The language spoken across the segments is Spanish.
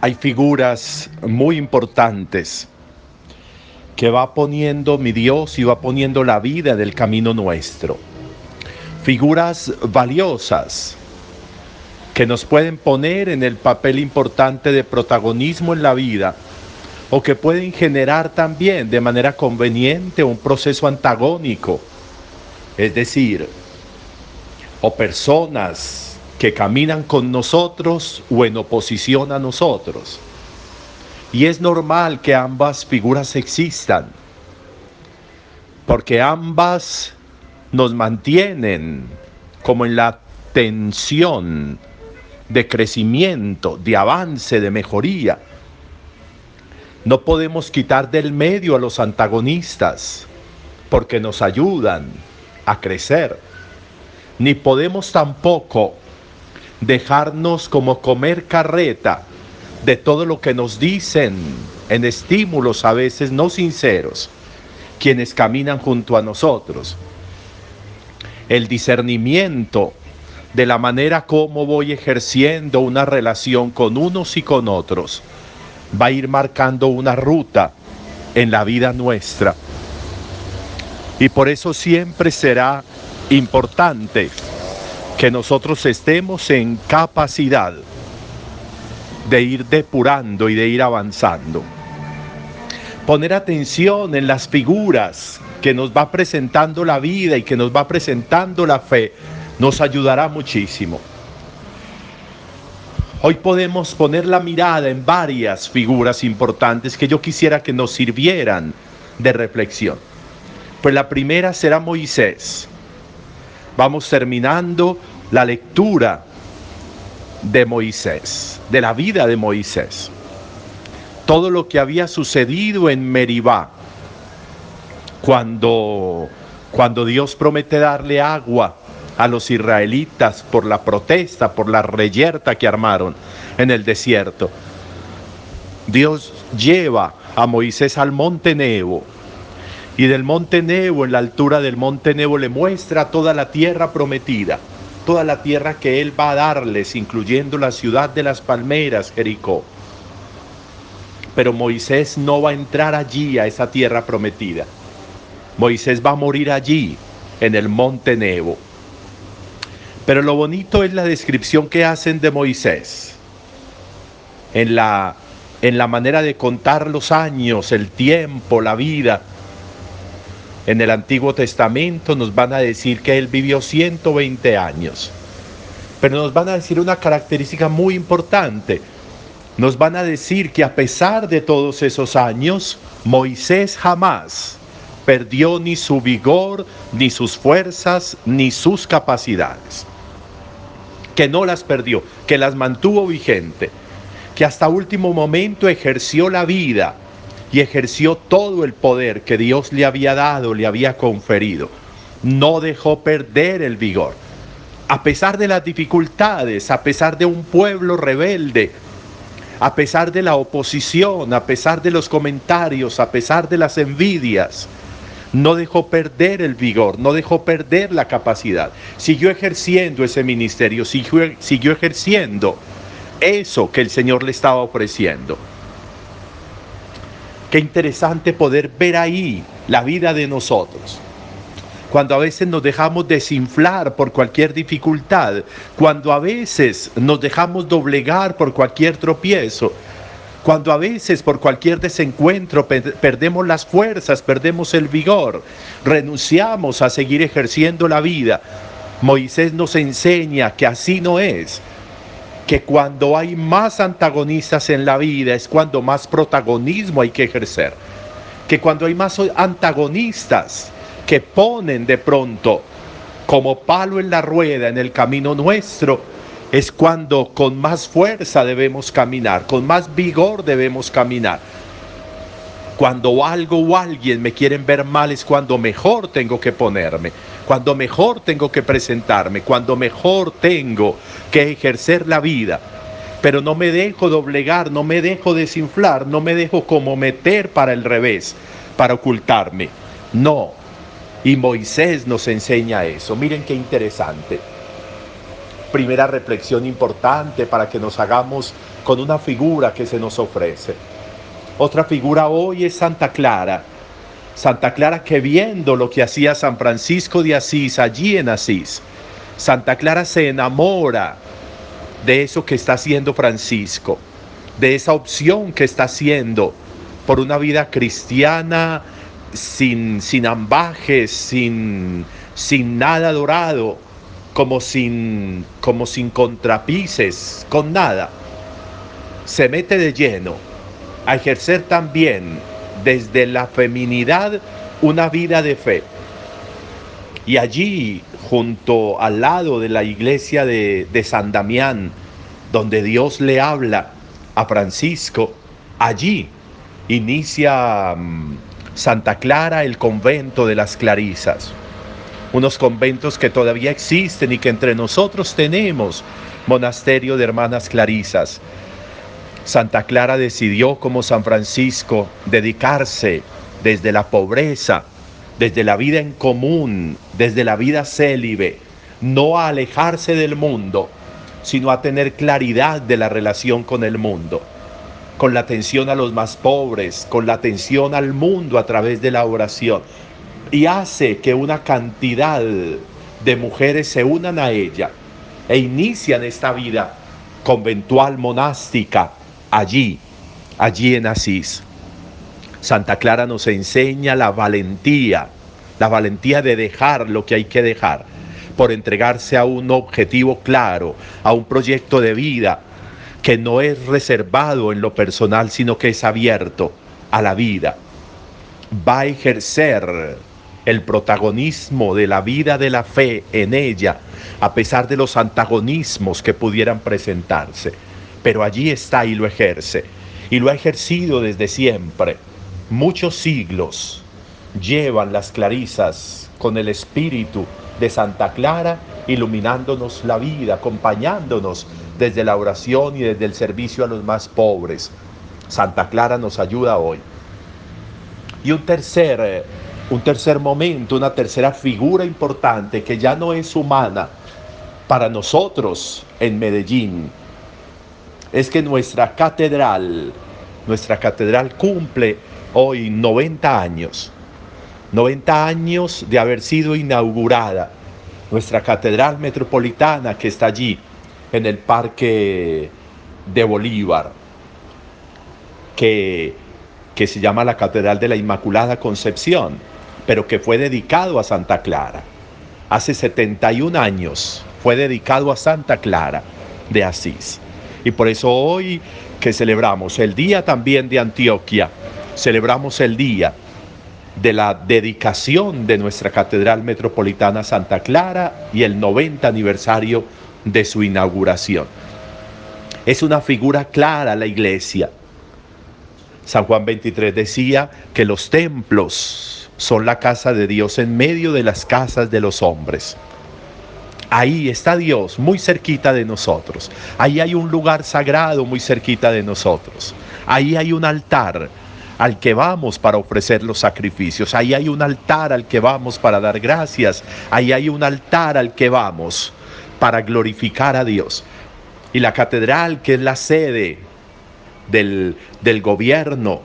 hay figuras muy importantes que va poniendo mi Dios y va poniendo la vida del camino nuestro. Figuras valiosas que nos pueden poner en el papel importante de protagonismo en la vida o que pueden generar también de manera conveniente un proceso antagónico, es decir, o personas que caminan con nosotros o en oposición a nosotros. Y es normal que ambas figuras existan, porque ambas nos mantienen como en la tensión de crecimiento, de avance, de mejoría. No podemos quitar del medio a los antagonistas, porque nos ayudan a crecer. Ni podemos tampoco dejarnos como comer carreta de todo lo que nos dicen en estímulos a veces no sinceros, quienes caminan junto a nosotros. El discernimiento de la manera como voy ejerciendo una relación con unos y con otros va a ir marcando una ruta en la vida nuestra. Y por eso siempre será importante que nosotros estemos en capacidad de ir depurando y de ir avanzando. Poner atención en las figuras que nos va presentando la vida y que nos va presentando la fe nos ayudará muchísimo. Hoy podemos poner la mirada en varias figuras importantes que yo quisiera que nos sirvieran de reflexión. Pues la primera será Moisés. Vamos terminando la lectura de Moisés, de la vida de Moisés. Todo lo que había sucedido en Meribá, cuando, cuando Dios promete darle agua a los israelitas por la protesta, por la reyerta que armaron en el desierto. Dios lleva a Moisés al monte Nebo y del monte Nebo, en la altura del monte Nebo, le muestra toda la tierra prometida, toda la tierra que él va a darles, incluyendo la ciudad de las palmeras, Jericó. Pero Moisés no va a entrar allí, a esa tierra prometida. Moisés va a morir allí, en el monte Nebo. Pero lo bonito es la descripción que hacen de Moisés, en la, en la manera de contar los años, el tiempo, la vida en el Antiguo Testamento nos van a decir que él vivió 120 años. Pero nos van a decir una característica muy importante. Nos van a decir que a pesar de todos esos años, Moisés jamás perdió ni su vigor, ni sus fuerzas, ni sus capacidades. Que no las perdió, que las mantuvo vigente, que hasta último momento ejerció la vida y ejerció todo el poder que Dios le había dado, le había conferido. No dejó perder el vigor. A pesar de las dificultades, a pesar de un pueblo rebelde, a pesar de la oposición, a pesar de los comentarios, a pesar de las envidias, no dejó perder el vigor, no dejó perder la capacidad. Siguió ejerciendo ese ministerio, siguió, ejerciendo eso que el Señor le estaba ofreciendo. Qué interesante poder ver ahí la vida de nosotros. Cuando a veces nos dejamos desinflar por cualquier dificultad, cuando a veces nos dejamos doblegar por cualquier tropiezo, cuando a veces por cualquier desencuentro perdemos las fuerzas, perdemos el vigor, renunciamos a seguir ejerciendo la vida, Moisés nos enseña que así no es, que cuando hay más antagonistas en la vida es cuando más protagonismo hay que ejercer. Que cuando hay más antagonistas que ponen de pronto como palo en la rueda en el camino nuestro, es cuando con más fuerza debemos caminar, con más vigor debemos caminar. Cuando algo o alguien me quieren ver mal es cuando mejor tengo que ponerme cuando mejor tengo que presentarme, cuando mejor tengo que ejercer la vida. Pero no me dejo doblegar, no me dejo desinflar, no me dejo como meter para el revés, para ocultarme. No. Y Moisés nos enseña eso. Miren qué interesante. primera reflexión importante para que nos hagamos con una figura que se nos ofrece. Otra figura hoy es Santa Clara. Santa Clara que viendo lo que hacía San Francisco de Asís allí en Asís, Santa Clara se enamora de eso que está haciendo Francisco, de esa opción que está haciendo por una vida cristiana sin, sin ambajes, sin, sin nada dorado, como sin, como sin contrapices, con nada. Se mete de lleno a ejercer también desde la feminidad una vida de fe. Y allí, junto al lado de la iglesia de, de San Damián, donde Dios le habla a Francisco, allí inicia mm, Santa Clara el convento de las Clarisas. Unos conventos que todavía existen y que entre nosotros tenemos monasterio de hermanas Clarisas. Santa Clara decidió como San Francisco dedicarse desde la pobreza, desde la vida en común, desde la vida célibe, no a alejarse del mundo, sino a tener claridad de la relación con el mundo, con la atención a los más pobres, con la atención al mundo a través de la oración. Y hace que una cantidad de mujeres se unan a ella e inician esta vida conventual monástica allí, allí en Asís. Santa Clara nos enseña la valentía, la valentía de dejar lo que hay que dejar por entregarse a un objetivo claro, a un proyecto de vida que no es reservado en lo personal, sino que es abierto a la vida. Va a ejercer el protagonismo de la vida de la fe en ella, a pesar de los antagonismos que pudieran presentarse. Pero allí está y lo ejerce. Y lo ha ejercido desde siempre. Muchos siglos llevan las clarisas con el espíritu de Santa Clara, iluminándonos la vida, acompañándonos desde la oración y desde el servicio a los más pobres. Santa Clara nos ayuda hoy. Y un tercer, eh, un tercer momento, una tercera figura importante que ya no es humana para nosotros en Medellín, es que nuestra catedral, nuestra catedral cumple hoy 90 años. 90 años de haber sido inaugurada nuestra catedral metropolitana que está allí en el Parque de Bolívar, que, que se llama la Catedral de la Inmaculada Concepción, pero que fue dedicado a Santa Clara. Hace 71 años fue dedicado a Santa Clara de Asís. Y por eso hoy que celebramos el día también de Antioquia, celebramos el día de la dedicación de nuestra Catedral Metropolitana Santa Clara y el 90 aniversario de su inauguración. Es una figura clara la iglesia. San Juan 23 decía que los templos son la casa de Dios en medio de las casas de los hombres. Ahí está Dios muy cerquita de nosotros. Ahí hay un lugar sagrado muy cerquita de nosotros. Ahí hay un altar al que vamos para ofrecer los sacrificios. Ahí hay un altar al que vamos para dar gracias. Ahí hay un altar al que vamos para glorificar a Dios. Y la catedral, que es la sede del, del gobierno,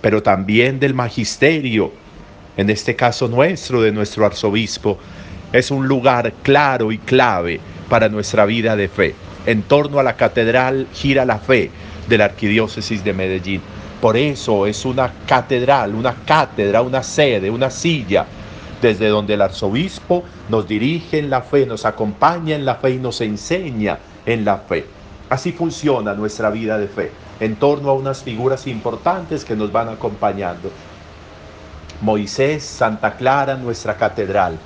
pero también del magisterio, en este caso nuestro, de nuestro arzobispo, es un lugar claro y clave para nuestra vida de fe. En torno a la catedral gira la fe de la arquidiócesis de Medellín. Por eso es una catedral, una cátedra, una sede, una silla, desde donde el arzobispo nos dirige en la fe, nos acompaña en la fe y nos enseña en la fe. Así funciona nuestra vida de fe, en torno a unas figuras importantes que nos van acompañando. Moisés, Santa Clara, nuestra catedral.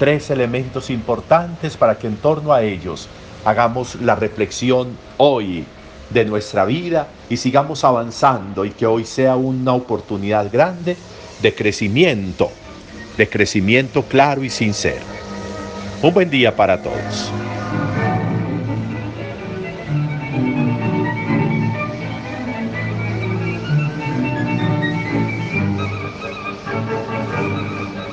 Tres elementos importantes para que en torno a ellos hagamos la reflexión hoy de nuestra vida y sigamos avanzando y que hoy sea una oportunidad grande de crecimiento, de crecimiento claro y sincero. Un buen día para todos.